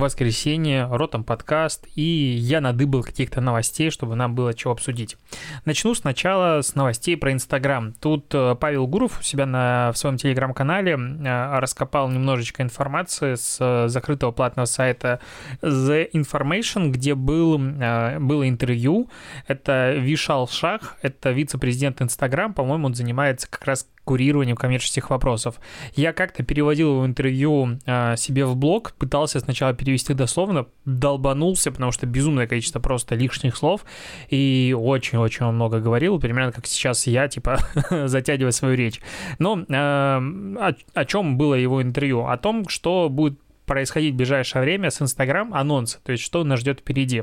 воскресенье, Ротом подкаст, и я надыбал каких-то новостей, чтобы нам было чего обсудить. Начну сначала с новостей про Инстаграм. Тут э, Павел Гуров у себя на, в своем телеграм-канале э, раскопал немножечко информации с э, закрытого платного сайта The Information, где был, было интервью. Это Вишал Шах, это вице-президент Инстаграм, по-моему, он занимается как раз курированием коммерческих вопросов. Я как-то переводил его интервью себе в блог, пытался сначала перевести дословно, долбанулся, потому что безумное количество просто лишних слов, и очень-очень много говорил, примерно как сейчас я, типа, затягивая свою речь. Но э, о, о чем было его интервью? О том, что будет происходить в ближайшее время с Инстаграм анонс, то есть что нас ждет впереди.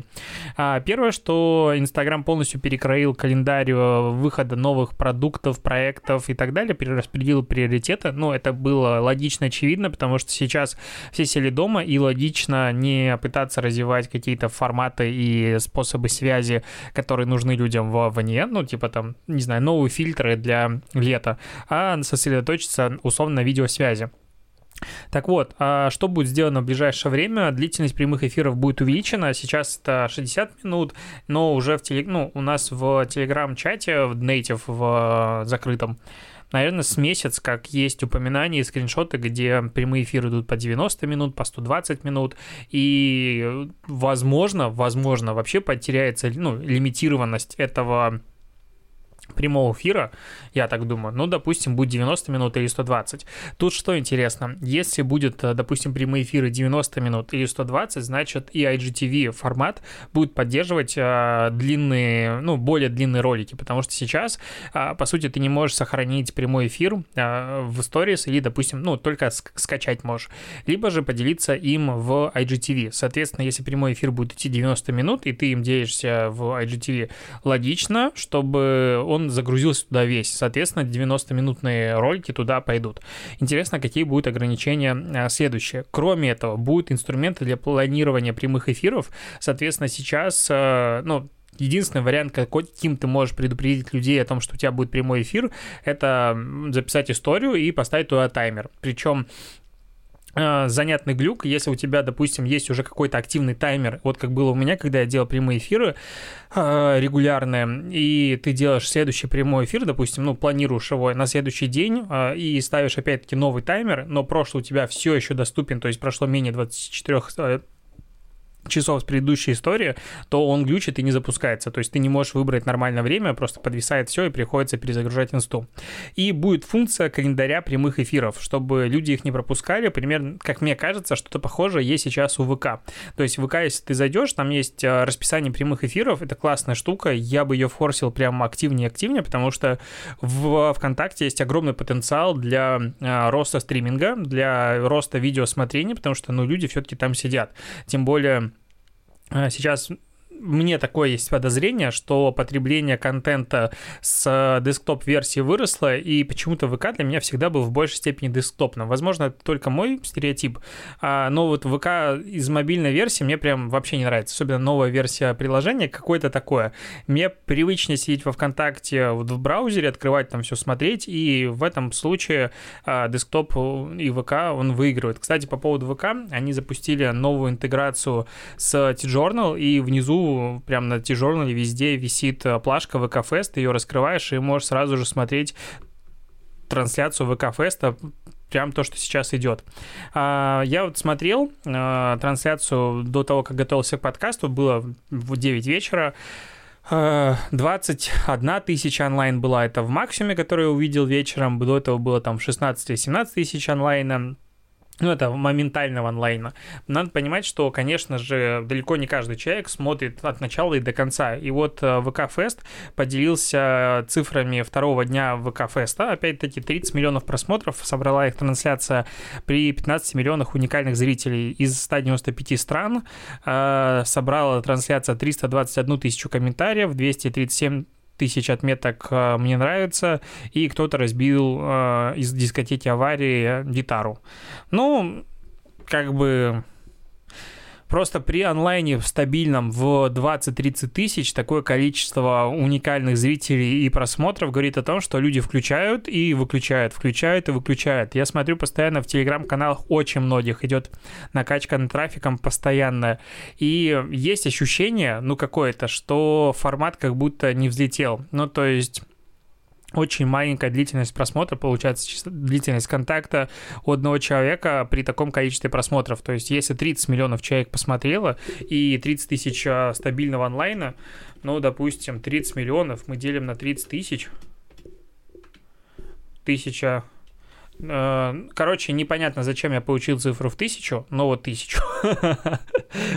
А, первое, что Инстаграм полностью перекроил календарь э, выхода новых продуктов, проектов и так далее, перераспределил приоритеты. Ну, это было логично, очевидно, потому что сейчас все сели дома, и логично не пытаться развивать какие-то форматы и способы связи, которые нужны людям вовне, ну, типа там, не знаю, новые фильтры для лета, а сосредоточиться условно на видеосвязи. Так вот, а что будет сделано в ближайшее время? Длительность прямых эфиров будет увеличена. Сейчас это 60 минут, но уже в теле... ну, у нас в телеграм-чате, в Native, в закрытом, наверное, с месяц, как есть упоминания и скриншоты, где прямые эфиры идут по 90 минут, по 120 минут, и, возможно, возможно, вообще потеряется, ну, лимитированность этого прямого эфира, я так думаю, ну, допустим, будет 90 минут или 120. Тут что интересно, если будет, э, допустим, прямые эфиры 90 минут или 120, значит и IGTV формат будет поддерживать э, длинные, ну, более длинные ролики, потому что сейчас, э, по сути, ты не можешь сохранить прямой эфир э, в Stories или, допустим, ну, только скачать можешь, либо же поделиться им в IGTV. Соответственно, если прямой эфир будет идти 90 минут, и ты им делишься в IGTV, логично, чтобы он загрузился туда весь. Соответственно, 90-минутные ролики туда пойдут. Интересно, какие будут ограничения а, следующие. Кроме этого, будут инструменты для планирования прямых эфиров. Соответственно, сейчас, а, ну, Единственный вариант, каким ты можешь предупредить людей о том, что у тебя будет прямой эфир, это записать историю и поставить туда таймер. Причем занятный глюк, если у тебя, допустим, есть уже какой-то активный таймер, вот как было у меня, когда я делал прямые эфиры э, регулярные, и ты делаешь следующий прямой эфир, допустим, ну, планируешь его на следующий день э, и ставишь опять-таки новый таймер, но прошлый у тебя все еще доступен, то есть прошло менее 24 часов с предыдущей истории, то он глючит и не запускается. То есть ты не можешь выбрать нормальное время, просто подвисает все и приходится перезагружать инсту. И будет функция календаря прямых эфиров, чтобы люди их не пропускали. Примерно, как мне кажется, что-то похожее есть сейчас у ВК. То есть в ВК, если ты зайдешь, там есть э, расписание прямых эфиров, это классная штука, я бы ее форсил прям активнее активнее, потому что в ВКонтакте есть огромный потенциал для э, роста стриминга, для роста видеосмотрения, потому что, ну, люди все-таки там сидят. Тем более сейчас мне такое есть подозрение, что потребление контента с десктоп-версии выросло, и почему-то ВК для меня всегда был в большей степени десктопным. Возможно, это только мой стереотип, а, но вот ВК из мобильной версии мне прям вообще не нравится, особенно новая версия приложения, какое-то такое. Мне привычнее сидеть во ВКонтакте в браузере, открывать там все, смотреть, и в этом случае а, десктоп и ВК, он выигрывает. Кстати, по поводу ВК, они запустили новую интеграцию с T-Journal, и внизу прям на T-журнале везде висит э, плашка ВК-фест, ты ее раскрываешь и можешь сразу же смотреть трансляцию ВК-феста, прям то, что сейчас идет. А, я вот смотрел а, трансляцию до того, как готовился к подкасту, было в 9 вечера. 21 э, тысяча онлайн была это в максимуме, который я увидел вечером. До этого было там 16-17 тысяч онлайна ну, это моментального онлайна. Надо понимать, что, конечно же, далеко не каждый человек смотрит от начала и до конца. И вот э, ВК Фест поделился цифрами второго дня ВК Феста. Опять-таки, 30 миллионов просмотров собрала их трансляция при 15 миллионах уникальных зрителей из 195 стран. Э, собрала трансляция 321 тысячу комментариев, 237 тысяч отметок э, мне нравится, и кто-то разбил э, из дискотеки аварии гитару. Ну, как бы Просто при онлайне в стабильном в 20-30 тысяч такое количество уникальных зрителей и просмотров говорит о том, что люди включают и выключают, включают и выключают. Я смотрю постоянно в телеграм-каналах очень многих идет накачка над трафиком постоянно. И есть ощущение, ну какое-то, что формат как будто не взлетел. Ну то есть очень маленькая длительность просмотра, получается длительность контакта у одного человека при таком количестве просмотров. То есть если 30 миллионов человек посмотрело и 30 тысяч а, стабильного онлайна, ну, допустим, 30 миллионов мы делим на 30 тысяч, тысяча короче, непонятно, зачем я получил цифру в тысячу, но вот тысячу.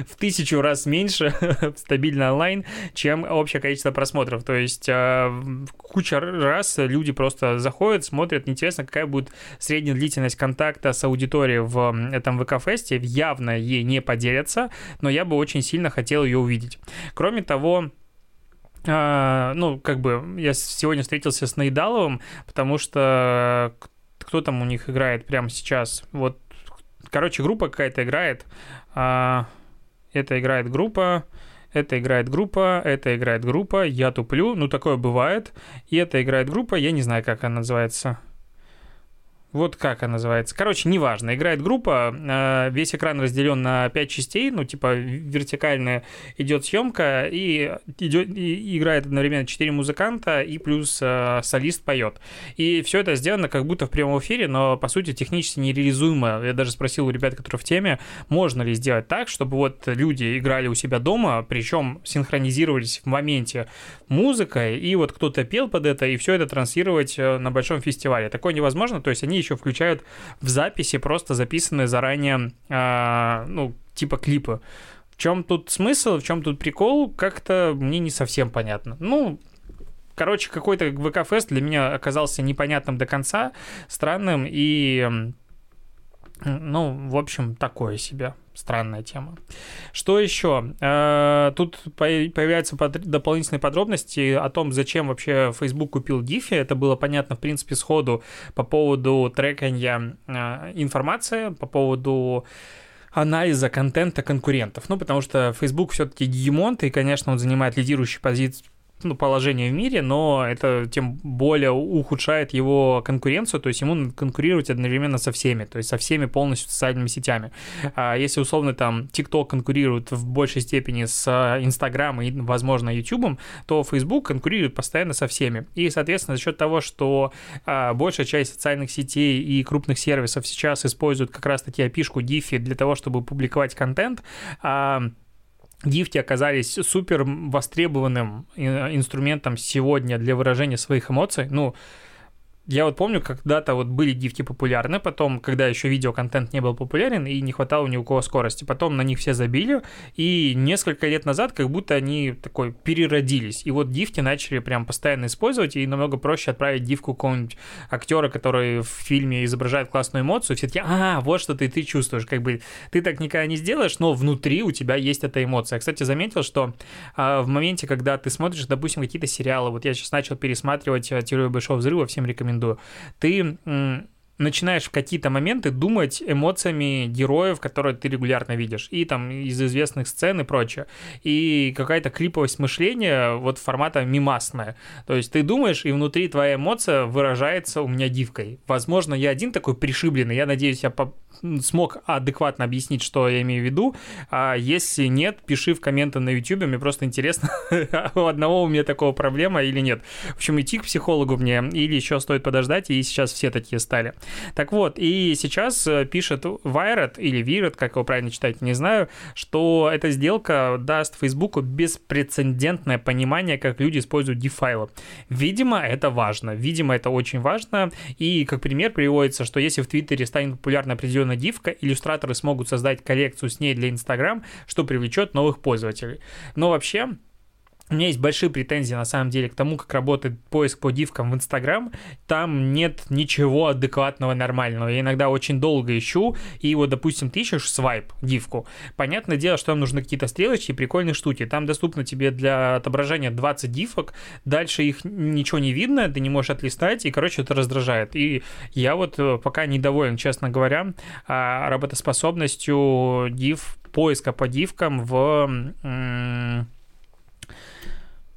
в тысячу раз меньше в стабильный онлайн, чем общее количество просмотров. То есть э, куча раз люди просто заходят, смотрят, интересно, какая будет средняя длительность контакта с аудиторией в этом ВК-фесте. Явно ей не поделятся, но я бы очень сильно хотел ее увидеть. Кроме того, Uh, ну, как бы я сегодня встретился с Наидаловым, потому что кто там у них играет прямо сейчас. Вот, короче, группа какая-то играет. А, это играет группа, это играет группа, это играет группа, я туплю, ну такое бывает. И это играет группа, я не знаю, как она называется. Вот как она называется. Короче, неважно. Играет группа, э, весь экран разделен на 5 частей, ну, типа, вертикальная идет съемка, и, идет, и играет одновременно 4 музыканта, и плюс э, солист поет. И все это сделано как будто в прямом эфире, но, по сути, технически нереализуемо. Я даже спросил у ребят, которые в теме, можно ли сделать так, чтобы вот люди играли у себя дома, причем синхронизировались в моменте музыкой, и вот кто-то пел под это, и все это транслировать э, на большом фестивале. Такое невозможно, то есть они еще включают в записи просто записанные заранее, э, ну, типа клипы. В чем тут смысл, в чем тут прикол, как-то мне не совсем понятно. Ну, короче, какой-то ВК-фест для меня оказался непонятным до конца, странным и ну, в общем, такое себе. Странная тема. Что еще? Э, тут появляются дополнительные подробности о том, зачем вообще Facebook купил Giphy. Это было понятно, в принципе, сходу по поводу трекания э, информации, по поводу анализа контента конкурентов. Ну, потому что Facebook все-таки гегемон, и, конечно, он занимает лидирующие позиции ну, положение в мире, но это тем более ухудшает его конкуренцию, то есть ему надо конкурировать одновременно со всеми, то есть со всеми полностью социальными сетями. А если условно там TikTok конкурирует в большей степени с Instagram и, возможно, YouTube, то Facebook конкурирует постоянно со всеми. И, соответственно, за счет того, что а, большая часть социальных сетей и крупных сервисов сейчас используют как раз-таки опишку Diffie для того, чтобы публиковать контент, а, Гифти оказались супер востребованным э, инструментом сегодня для выражения своих эмоций. Ну, я вот помню, когда-то вот были гифки популярны, потом, когда еще видеоконтент не был популярен и не хватало ни у кого скорости, потом на них все забили, и несколько лет назад как будто они такой переродились. И вот гифки начали прям постоянно использовать, и намного проще отправить гифку какого-нибудь актера, который в фильме изображает классную эмоцию, все таки а, вот что ты, ты чувствуешь, как бы ты так никогда не сделаешь, но внутри у тебя есть эта эмоция. Кстати, заметил, что а, в моменте, когда ты смотришь, допустим, какие-то сериалы, вот я сейчас начал пересматривать э, «Теорию большого взрыва», всем рекомендую, рекомендую. Ты начинаешь в какие-то моменты думать эмоциями героев, которые ты регулярно видишь, и там из известных сцен и прочее. И какая-то клиповость мышления вот формата мимасная. То есть ты думаешь, и внутри твоя эмоция выражается у меня дивкой. Возможно, я один такой пришибленный, я надеюсь, я смог адекватно объяснить, что я имею в виду. А если нет, пиши в комменты на YouTube, мне просто интересно, у одного у меня такого проблема или нет. В общем, идти к психологу мне или еще стоит подождать, и сейчас все такие стали. Так вот, и сейчас э, пишет Wired или Wired, как его правильно читать, не знаю, что эта сделка даст Фейсбуку беспрецедентное понимание, как люди используют DeFi. Видимо, это важно. Видимо, это очень важно. И как пример приводится, что если в Твиттере станет популярна определенная дивка, иллюстраторы смогут создать коллекцию с ней для Instagram, что привлечет новых пользователей. Но вообще, у меня есть большие претензии, на самом деле, к тому, как работает поиск по дивкам в Инстаграм. Там нет ничего адекватного, нормального. Я иногда очень долго ищу, и вот, допустим, ты ищешь свайп, дивку. Понятное дело, что там нужны какие-то стрелочки, прикольные штуки. Там доступно тебе для отображения 20 дивок, дальше их ничего не видно, ты не можешь отлистать, и, короче, это раздражает. И я вот э, пока недоволен, честно говоря, а, работоспособностью див, поиска по дивкам в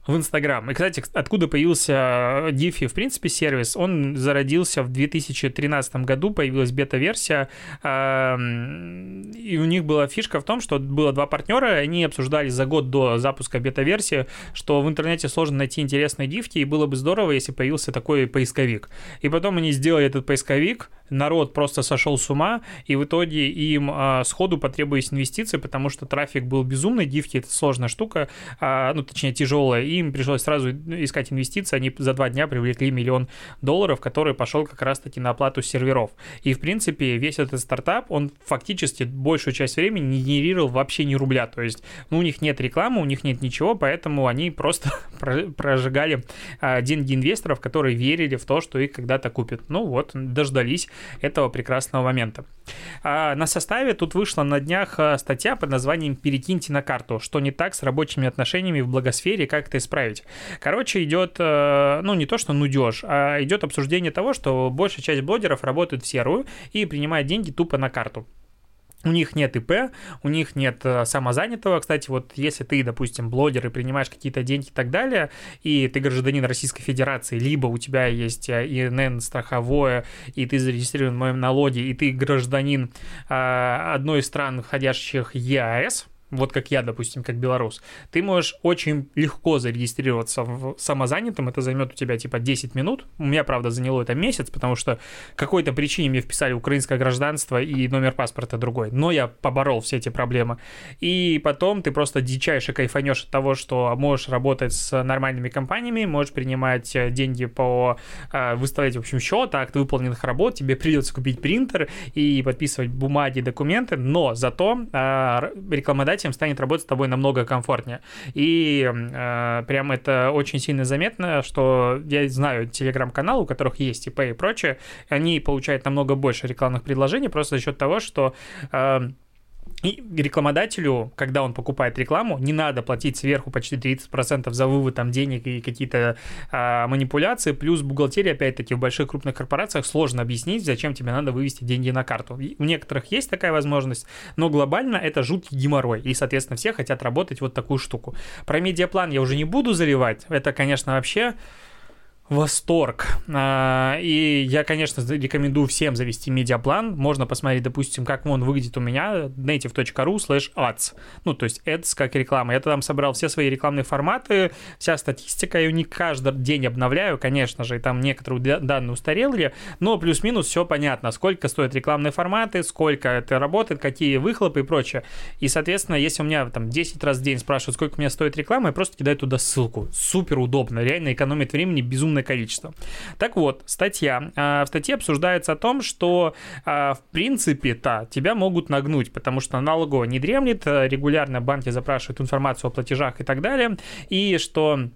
в Инстаграм. И, кстати, откуда появился Diffie, в принципе, сервис? Он зародился в 2013 году, появилась бета-версия, и у них была фишка в том, что было два партнера, они обсуждали за год до запуска бета-версии, что в интернете сложно найти интересные дивки, и было бы здорово, если появился такой поисковик. И потом они сделали этот поисковик, народ просто сошел с ума, и в итоге им а, сходу потребовались инвестиции, потому что трафик был безумный, дивки — это сложная штука, а, ну, точнее, тяжелая, им пришлось сразу искать инвестиции, они за два дня привлекли миллион долларов, который пошел как раз-таки на оплату серверов. И, в принципе, весь этот стартап, он фактически большую часть времени не генерировал вообще ни рубля, то есть, ну, у них нет рекламы, у них нет ничего, поэтому они просто прожигали а, деньги инвесторов, которые верили в то, что их когда-то купят. Ну вот, дождались этого прекрасного момента. А на составе тут вышла на днях а, статья под названием «Перекиньте на карту. Что не так с рабочими отношениями в благосфере, как это исправить. Короче, идет, э, ну, не то, что нудеж, а идет обсуждение того, что большая часть блогеров работает в серую и принимает деньги тупо на карту. У них нет ИП, у них нет э, самозанятого. Кстати, вот если ты, допустим, блогер и принимаешь какие-то деньги и так далее, и ты гражданин Российской Федерации, либо у тебя есть э, ИНН страховое, и ты зарегистрирован в моем налоге, и ты гражданин одной из стран, входящих ЕАЭС, вот как я, допустим, как белорус, ты можешь очень легко зарегистрироваться в самозанятом, это займет у тебя типа 10 минут. У меня, правда, заняло это месяц, потому что какой-то причине мне вписали украинское гражданство и номер паспорта другой. Но я поборол все эти проблемы. И потом ты просто дичайше кайфанешь от того, что можешь работать с нормальными компаниями, можешь принимать э, деньги по э, выставлять, в общем, счет, акт выполненных работ, тебе придется купить принтер и подписывать бумаги, документы, но зато э, рекламодатель этим станет работать с тобой намного комфортнее. И э, прям это очень сильно заметно, что я знаю телеграм-канал, у которых есть ИП и прочее, они получают намного больше рекламных предложений просто за счет того, что э, и рекламодателю, когда он покупает рекламу, не надо платить сверху почти 30% за вывод там денег и какие-то а, манипуляции, плюс бухгалтерия, опять-таки, в больших крупных корпорациях сложно объяснить, зачем тебе надо вывести деньги на карту. У некоторых есть такая возможность, но глобально это жуткий геморрой, и, соответственно, все хотят работать вот такую штуку. Про медиаплан я уже не буду заливать, это, конечно, вообще восторг. А, и я, конечно, рекомендую всем завести медиаплан. Можно посмотреть, допустим, как он выглядит у меня, native.ru slash ads. Ну, то есть ads как реклама. Я там собрал все свои рекламные форматы, вся статистика, я не каждый день обновляю, конечно же, и там некоторые данные устарели, но плюс-минус все понятно, сколько стоят рекламные форматы, сколько это работает, какие выхлопы и прочее. И, соответственно, если у меня там 10 раз в день спрашивают, сколько у меня стоит реклама, я просто кидаю туда ссылку. Супер удобно, реально экономит времени безумно огромное количество. Так вот, статья. А, в статье обсуждается о том, что а, в принципе-то тебя могут нагнуть, потому что налоговая не дремлет, регулярно банки запрашивают информацию о платежах и так далее, и что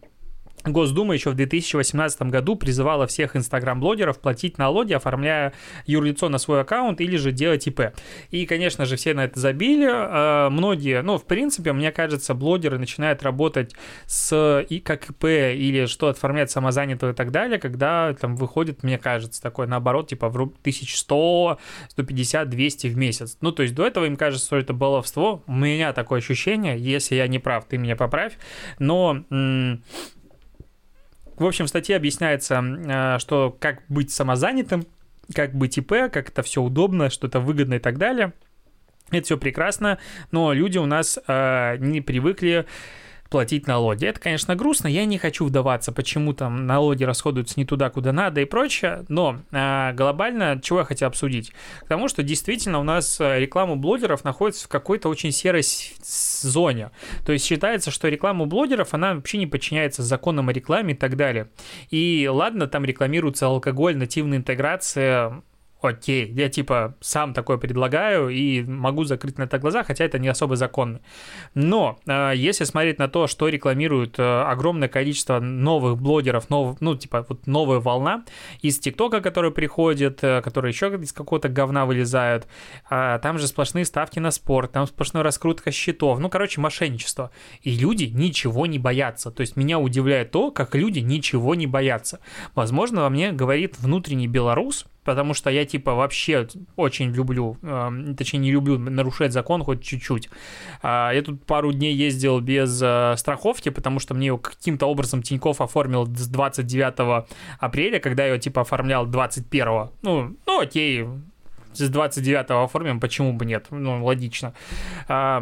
Госдума еще в 2018 году призывала всех инстаграм-блогеров платить налоги, оформляя юрлицо на свой аккаунт или же делать ИП. И, конечно же, все на это забили. А, многие, ну, в принципе, мне кажется, блогеры начинают работать с и как ИП или что оформлять самозанятого и так далее, когда там выходит, мне кажется, такой наоборот, типа в 1100, 150, 200 в месяц. Ну, то есть до этого им кажется, что это баловство. У меня такое ощущение, если я не прав, ты меня поправь. Но в общем, в статье объясняется, э, что как быть самозанятым, как быть ИП, как это все удобно, что это выгодно и так далее. Это все прекрасно, но люди у нас э, не привыкли платить налоги. Это, конечно, грустно, я не хочу вдаваться, почему там налоги расходуются не туда, куда надо и прочее, но э, глобально чего я хотел обсудить? К тому, что действительно у нас э, реклама блогеров находится в какой-то очень серой зоне. То есть считается, что реклама блогеров, она вообще не подчиняется законам о рекламе и так далее. И ладно, там рекламируется алкоголь, нативная интеграция, окей, я типа сам такое предлагаю и могу закрыть на это глаза, хотя это не особо законно. Но э, если смотреть на то, что рекламируют э, огромное количество новых блогеров, нов, ну типа вот новая волна из ТикТока, который приходит, э, которые еще из какого-то говна вылезают, э, там же сплошные ставки на спорт, там сплошная раскрутка счетов, ну короче мошенничество. И люди ничего не боятся. То есть меня удивляет то, как люди ничего не боятся. Возможно, во мне говорит внутренний белорус, потому что я типа вообще очень люблю, э, точнее не люблю нарушать закон хоть чуть-чуть. Э, я тут пару дней ездил без э, страховки, потому что мне его каким-то образом Тиньков оформил с 29 апреля, когда я его типа оформлял 21. Ну, ну окей, с 29 оформим, почему бы нет? Ну, логично. Э,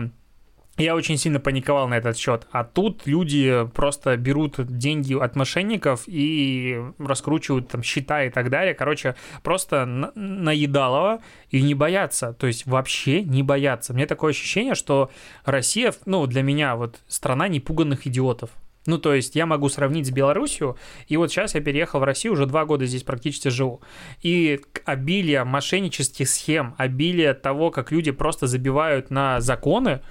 я очень сильно паниковал на этот счет. А тут люди просто берут деньги от мошенников и раскручивают там счета и так далее. Короче, просто наедалово и не боятся. То есть вообще не боятся. Мне такое ощущение, что Россия, ну, для меня вот страна непуганных идиотов. Ну, то есть я могу сравнить с Белоруссией, и вот сейчас я переехал в Россию, уже два года здесь практически живу. И обилие мошеннических схем, обилие того, как люди просто забивают на законы,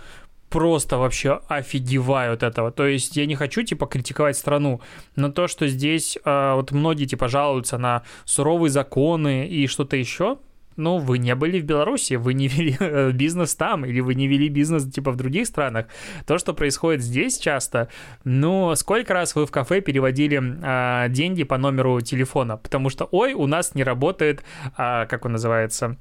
просто вообще офигеваю от этого. То есть я не хочу, типа, критиковать страну, но то, что здесь э, вот многие, типа, жалуются на суровые законы и что-то еще, ну, вы не были в Беларуси, вы не вели э, бизнес там, или вы не вели бизнес, типа, в других странах. То, что происходит здесь часто, ну, сколько раз вы в кафе переводили а, деньги по номеру телефона? Потому что, ой, у нас не работает, а, как он называется,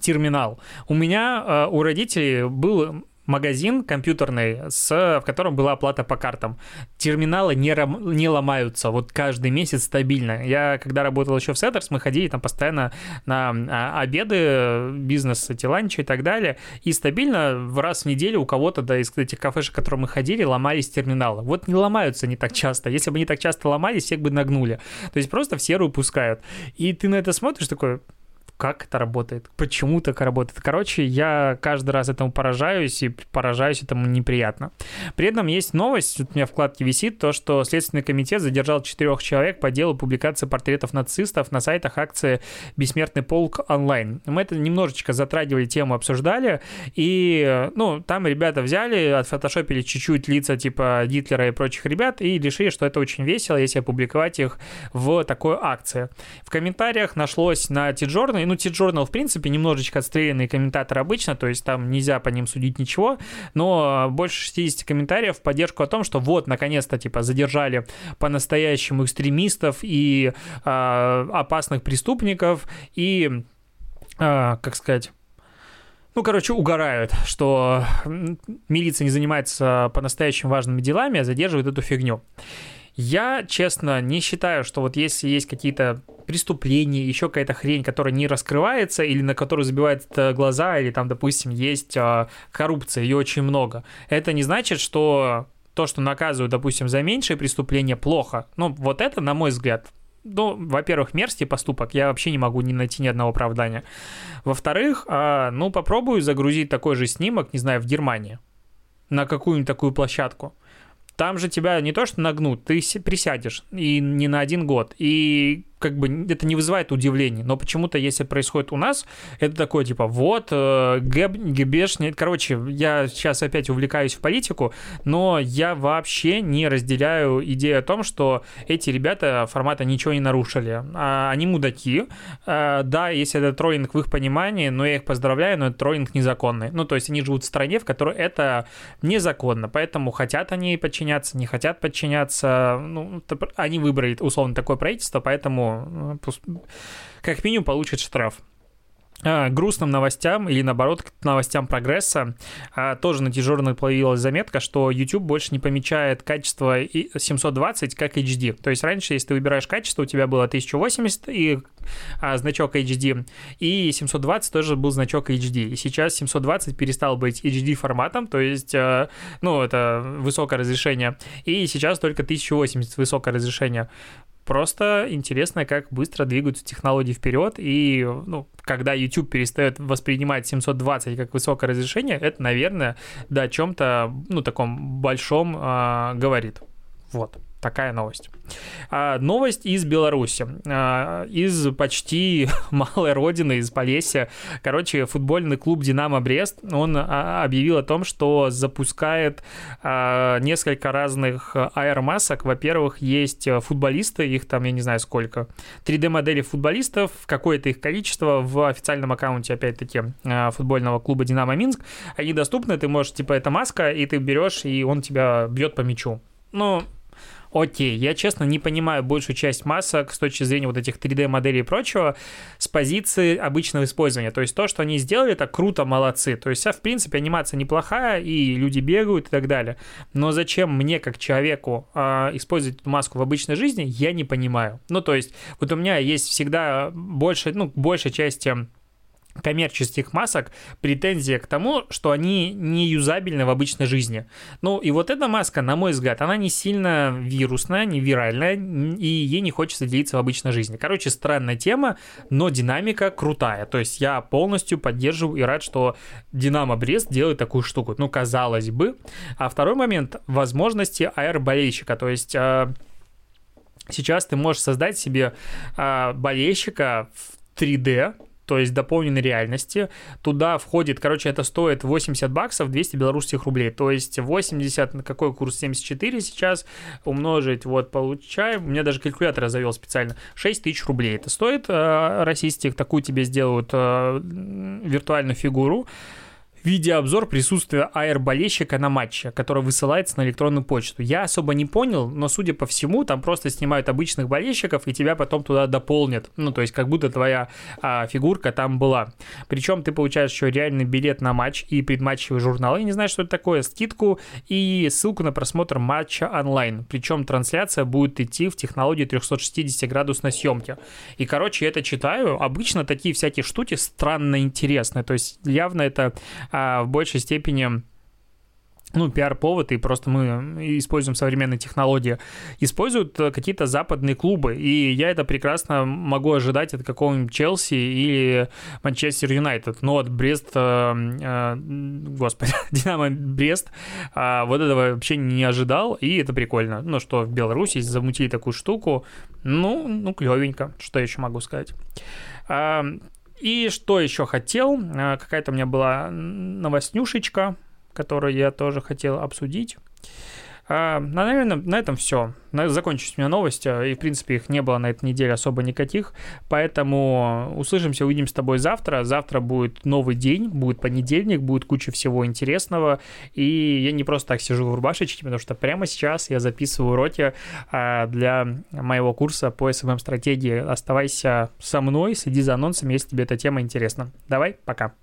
терминал. У меня, а, у родителей был магазин компьютерный, с, в котором была оплата по картам. Терминалы не, не ломаются вот каждый месяц стабильно. Я, когда работал еще в Сеттерс, мы ходили там постоянно на а, обеды, бизнес, эти ланчи и так далее, и стабильно в раз в неделю у кого-то, да, из этих кафешек, в которые мы ходили, ломались терминалы. Вот не ломаются не так часто. Если бы они так часто ломались, всех бы нагнули. То есть просто в серую пускают. И ты на это смотришь такой, как это работает, почему так работает. Короче, я каждый раз этому поражаюсь и поражаюсь этому неприятно. При этом есть новость, у меня вкладке висит, то, что Следственный комитет задержал четырех человек по делу публикации портретов нацистов на сайтах акции «Бессмертный полк онлайн». Мы это немножечко затрагивали тему, обсуждали, и, ну, там ребята взяли, отфотошопили чуть-чуть лица типа Гитлера и прочих ребят и решили, что это очень весело, если опубликовать их в такой акции. В комментариях нашлось на Тиджорной ну, T-Journal, в принципе, немножечко отстрелянный комментатор обычно, то есть там нельзя по ним судить ничего, но больше 60 комментариев в поддержку о том, что вот, наконец-то, типа, задержали по-настоящему экстремистов и э, опасных преступников, и, э, как сказать, ну, короче, угорают, что милиция не занимается по-настоящему важными делами, а задерживает эту фигню. Я, честно, не считаю, что вот если есть какие-то преступления, еще какая-то хрень, которая не раскрывается или на которую забивают э, глаза, или там, допустим, есть а, коррупция, ее очень много. Это не значит, что то, что наказывают, допустим, за меньшие преступления, плохо. Ну, вот это, на мой взгляд, ну, во-первых, мерзкий поступок, я вообще не могу не найти ни одного оправдания. Во-вторых, а, ну, попробую загрузить такой же снимок, не знаю, в Германии, на какую-нибудь такую площадку. Там же тебя не то что нагнут, ты присядешь, и не на один год. И как бы это не вызывает удивления, но почему-то, если происходит у нас, это такое, типа, вот, э, ГБшный, короче, я сейчас опять увлекаюсь в политику, но я вообще не разделяю идею о том, что эти ребята формата ничего не нарушили. А, они мудаки, а, да, если это троллинг в их понимании, но я их поздравляю, но это троллинг незаконный. Ну, то есть они живут в стране, в которой это незаконно, поэтому хотят они подчиняться, не хотят подчиняться, ну, они выбрали, условно, такое правительство, поэтому Э, как минимум получит штраф. А, грустным новостям или наоборот к новостям прогресса а, тоже на дежурной появилась заметка, что YouTube больше не помечает качество 720 как HD. То есть раньше, если ты выбираешь качество, у тебя было 1080 и а, значок HD, и 720 тоже был значок HD. И сейчас 720 перестал быть HD форматом, то есть, а, ну, это высокое разрешение, и сейчас только 1080 высокое разрешение. Просто интересно, как быстро двигаются технологии вперед, и ну, когда YouTube перестает воспринимать 720 как высокое разрешение, это, наверное, да, о чем-то, ну, таком большом э, говорит. Вот. Такая новость. А, новость из Беларуси, а, из почти малой родины, из Полесья. Короче, футбольный клуб «Динамо Брест», он а, объявил о том, что запускает несколько разных аэромасок. Во-первых, есть футболисты, их там, я не знаю сколько, 3D-модели футболистов, какое-то их количество в официальном аккаунте, опять-таки, футбольного клуба «Динамо Минск». Они доступны, ты можешь, типа, это маска, и ты берешь, и он тебя бьет по мячу. Ну, окей, я честно не понимаю большую часть масок с точки зрения вот этих 3D-моделей и прочего с позиции обычного использования. То есть то, что они сделали, это круто, молодцы. То есть, а в принципе, анимация неплохая, и люди бегают и так далее. Но зачем мне, как человеку, э, использовать эту маску в обычной жизни, я не понимаю. Ну, то есть, вот у меня есть всегда больше, ну, большая часть коммерческих масок претензия к тому, что они не юзабельны в обычной жизни. Ну и вот эта маска, на мой взгляд, она не сильно вирусная, не виральная, и ей не хочется делиться в обычной жизни. Короче, странная тема, но динамика крутая. То есть я полностью поддерживаю и рад, что Динамо Брест делает такую штуку. Ну, казалось бы. А второй момент — возможности аэроболельщика. То есть а, сейчас ты можешь создать себе а, болельщика в 3D, то есть дополненной реальности. Туда входит, короче, это стоит 80 баксов, 200 белорусских рублей. То есть 80, на какой курс 74 сейчас, умножить, вот, получаем, у меня даже калькулятор завел специально, 6 тысяч рублей. Это стоит э, российских, такую тебе сделают э, виртуальную фигуру видеообзор присутствия аэр-болельщика на матче, который высылается на электронную почту. Я особо не понял, но, судя по всему, там просто снимают обычных болельщиков и тебя потом туда дополнят. Ну, то есть, как будто твоя а, фигурка там была. Причем ты получаешь еще реальный билет на матч и предматчевый журнал. Я не знаю, что это такое, скидку и ссылку на просмотр матча онлайн. Причем трансляция будет идти в технологии 360-градусной съемки. И, короче, я это читаю. Обычно такие всякие штуки странно интересные. То есть, явно это а в большей степени ну, пиар-повод, и просто мы используем современные технологии, используют э, какие-то западные клубы, и я это прекрасно могу ожидать от какого-нибудь Челси или Манчестер Юнайтед, но от Брест, э, э, господи, Динамо Брест э, вот этого вообще не ожидал, и это прикольно, ну, что в Беларуси замутили такую штуку, ну, ну, клевенько, что я еще могу сказать. И что еще хотел? Э, какая-то у меня была новостнюшечка, которую я тоже хотел обсудить. А, наверное, на этом все. Закончились у меня новости, и, в принципе, их не было на этой неделе особо никаких. Поэтому услышимся, увидим с тобой завтра. Завтра будет новый день, будет понедельник, будет куча всего интересного. И я не просто так сижу в рубашечке, потому что прямо сейчас я записываю уроки а, для моего курса по SMM-стратегии. Оставайся со мной, следи за анонсами, если тебе эта тема интересна. Давай, пока.